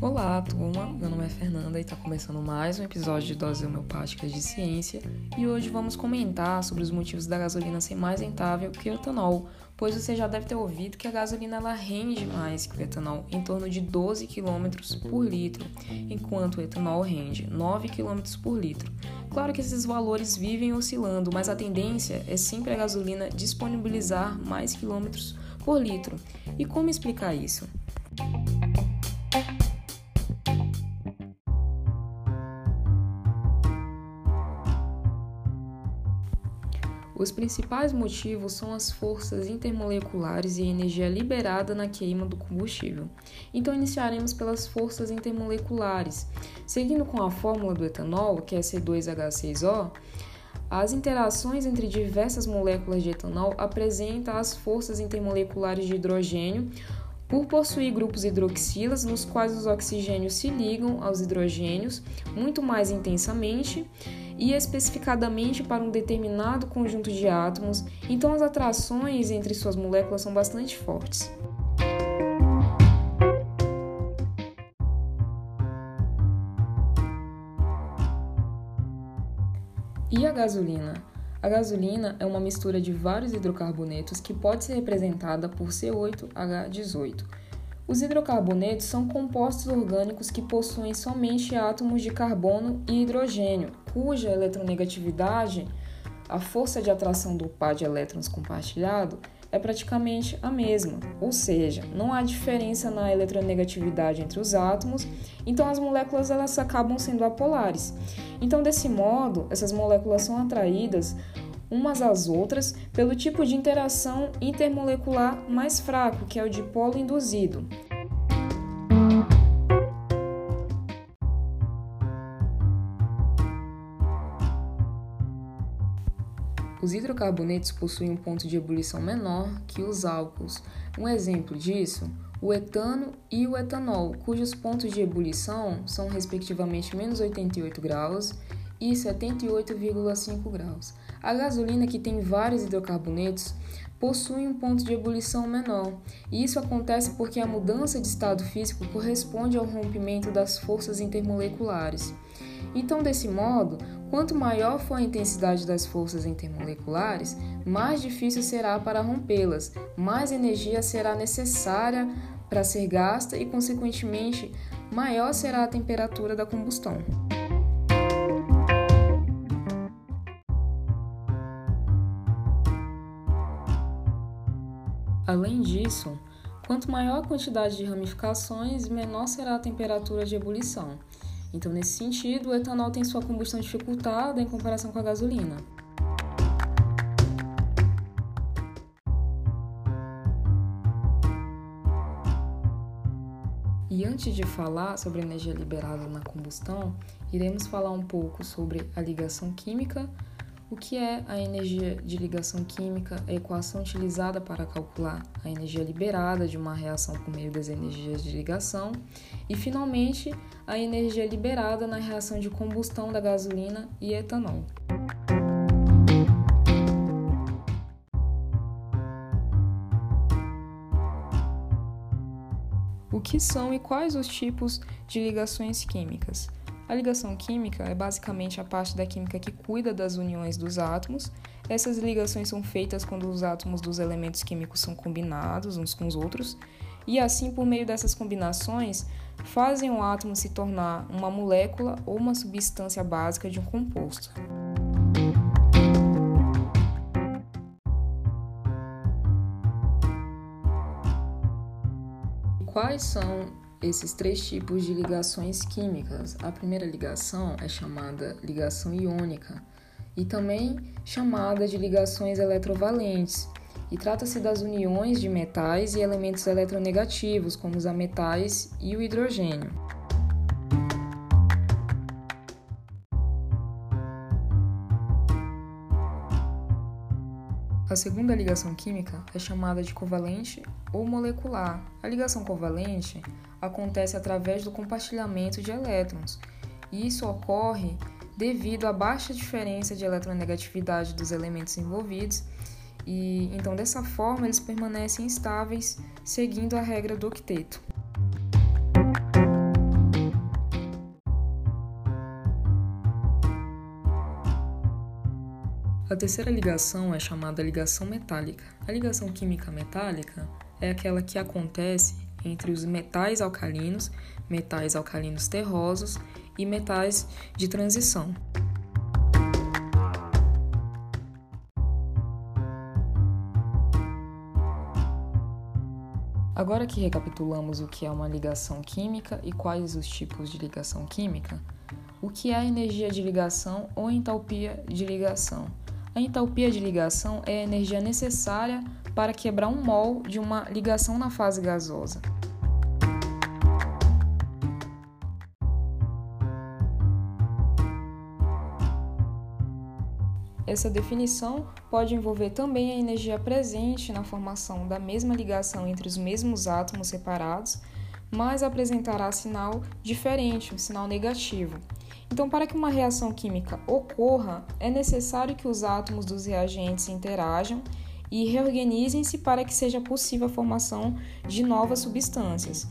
Olá, turma. Meu nome é Fernanda e está começando mais um episódio de Doses Homeopáticas de Ciência. E hoje vamos comentar sobre os motivos da gasolina ser mais rentável que o etanol, pois você já deve ter ouvido que a gasolina ela rende mais que o etanol, em torno de 12 km por litro, enquanto o etanol rende 9 km por litro. Claro que esses valores vivem oscilando, mas a tendência é sempre a gasolina disponibilizar mais quilômetros por litro. E como explicar isso? Os principais motivos são as forças intermoleculares e a energia liberada na queima do combustível. Então, iniciaremos pelas forças intermoleculares. Seguindo com a fórmula do etanol, que é C2H6O, as interações entre diversas moléculas de etanol apresentam as forças intermoleculares de hidrogênio, por possuir grupos hidroxilas nos quais os oxigênios se ligam aos hidrogênios muito mais intensamente e especificadamente para um determinado conjunto de átomos, então as atrações entre suas moléculas são bastante fortes. Gasolina? A gasolina é uma mistura de vários hidrocarbonetos que pode ser representada por C8H18. Os hidrocarbonetos são compostos orgânicos que possuem somente átomos de carbono e hidrogênio, cuja eletronegatividade, a força de atração do par de elétrons compartilhado, é praticamente a mesma, ou seja, não há diferença na eletronegatividade entre os átomos, então as moléculas elas acabam sendo apolares. Então, desse modo, essas moléculas são atraídas umas às outras pelo tipo de interação intermolecular mais fraco, que é o dipolo induzido. Os hidrocarbonetos possuem um ponto de ebulição menor que os álcools. Um exemplo disso, o etano e o etanol, cujos pontos de ebulição são respectivamente menos 88 graus e 78,5 graus. A gasolina, que tem vários hidrocarbonetos, possui um ponto de ebulição menor, e isso acontece porque a mudança de estado físico corresponde ao rompimento das forças intermoleculares. Então, desse modo, quanto maior for a intensidade das forças intermoleculares, mais difícil será para rompê-las, mais energia será necessária para ser gasta e, consequentemente, maior será a temperatura da combustão. Além disso, quanto maior a quantidade de ramificações, menor será a temperatura de ebulição. Então, nesse sentido, o etanol tem sua combustão dificultada em comparação com a gasolina. E antes de falar sobre energia liberada na combustão, iremos falar um pouco sobre a ligação química, o que é a energia de ligação química? A equação utilizada para calcular a energia liberada de uma reação por meio das energias de ligação. E, finalmente, a energia liberada na reação de combustão da gasolina e etanol. O que são e quais os tipos de ligações químicas? A ligação química é basicamente a parte da química que cuida das uniões dos átomos. Essas ligações são feitas quando os átomos dos elementos químicos são combinados uns com os outros, e assim, por meio dessas combinações, fazem o átomo se tornar uma molécula ou uma substância básica de um composto. Quais são esses três tipos de ligações químicas. A primeira ligação é chamada ligação iônica e também chamada de ligações eletrovalentes. E trata-se das uniões de metais e elementos eletronegativos, como os ametais e o hidrogênio. A segunda ligação química é chamada de covalente ou molecular. A ligação covalente acontece através do compartilhamento de elétrons, e isso ocorre devido à baixa diferença de eletronegatividade dos elementos envolvidos E então dessa forma eles permanecem estáveis seguindo a regra do octeto. A terceira ligação é chamada ligação metálica. A ligação química metálica é aquela que acontece entre os metais alcalinos, metais alcalinos terrosos e metais de transição. Agora que recapitulamos o que é uma ligação química e quais os tipos de ligação química, o que é a energia de ligação ou entalpia de ligação? A entalpia de ligação é a energia necessária para quebrar um mol de uma ligação na fase gasosa. Essa definição pode envolver também a energia presente na formação da mesma ligação entre os mesmos átomos separados, mas apresentará sinal diferente, um sinal negativo. Então, para que uma reação química ocorra, é necessário que os átomos dos reagentes interajam e reorganizem-se para que seja possível a formação de novas substâncias.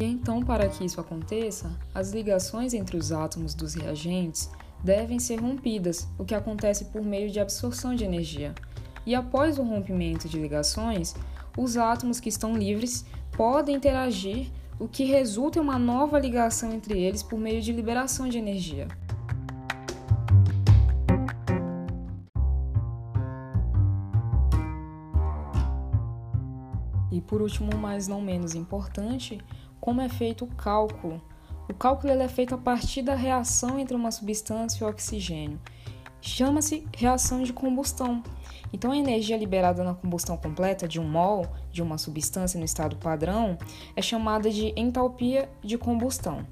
E então, para que isso aconteça, as ligações entre os átomos dos reagentes devem ser rompidas, o que acontece por meio de absorção de energia e após o rompimento de ligações, os átomos que estão livres podem interagir, o que resulta em uma nova ligação entre eles por meio de liberação de energia. E por último, mas não menos importante, como é feito o cálculo. O cálculo é feito a partir da reação entre uma substância e o oxigênio. Chama-se reação de combustão então, a energia liberada na combustão completa de um mol de uma substância no estado padrão é chamada de entalpia de combustão.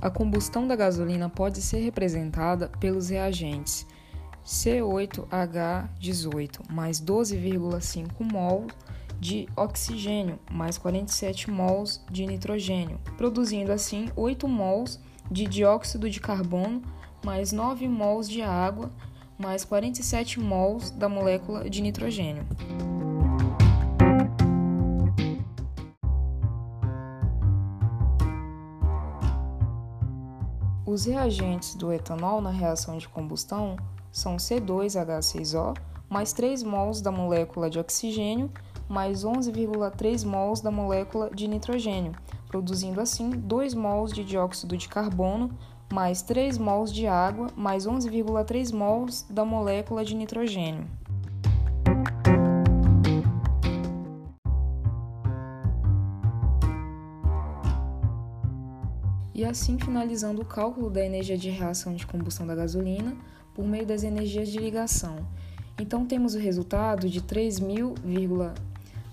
A combustão da gasolina pode ser representada pelos reagentes C8H18 mais 12,5 mol de oxigênio mais 47 mols de nitrogênio, produzindo assim 8 mols de dióxido de carbono mais 9 mols de água mais 47 mols da molécula de nitrogênio. Os reagentes do etanol na reação de combustão são C2H6O mais 3 mols da molécula de oxigênio mais 11,3 mols da molécula de nitrogênio, produzindo assim 2 mols de dióxido de carbono, mais 3 mols de água, mais 11,3 mols da molécula de nitrogênio. E assim finalizando o cálculo da energia de reação de combustão da gasolina por meio das energias de ligação. Então temos o resultado de 3.000,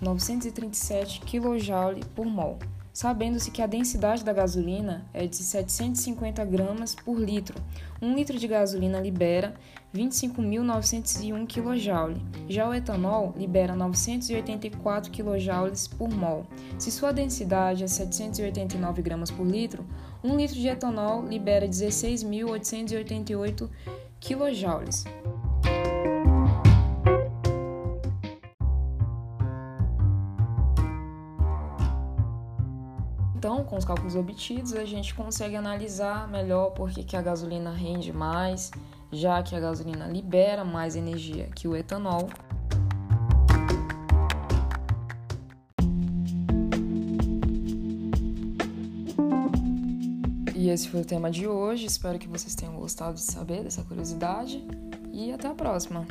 937 kJ por mol, sabendo-se que a densidade da gasolina é de 750 gramas por litro. Um litro de gasolina libera 25.901 kJ. Já o etanol libera 984 kJ por mol. Se sua densidade é 789 gramas por litro, um litro de etanol libera 16.888 kJ. Com os cálculos obtidos, a gente consegue analisar melhor por que a gasolina rende mais, já que a gasolina libera mais energia que o etanol. E esse foi o tema de hoje. Espero que vocês tenham gostado de saber dessa curiosidade. E até a próxima!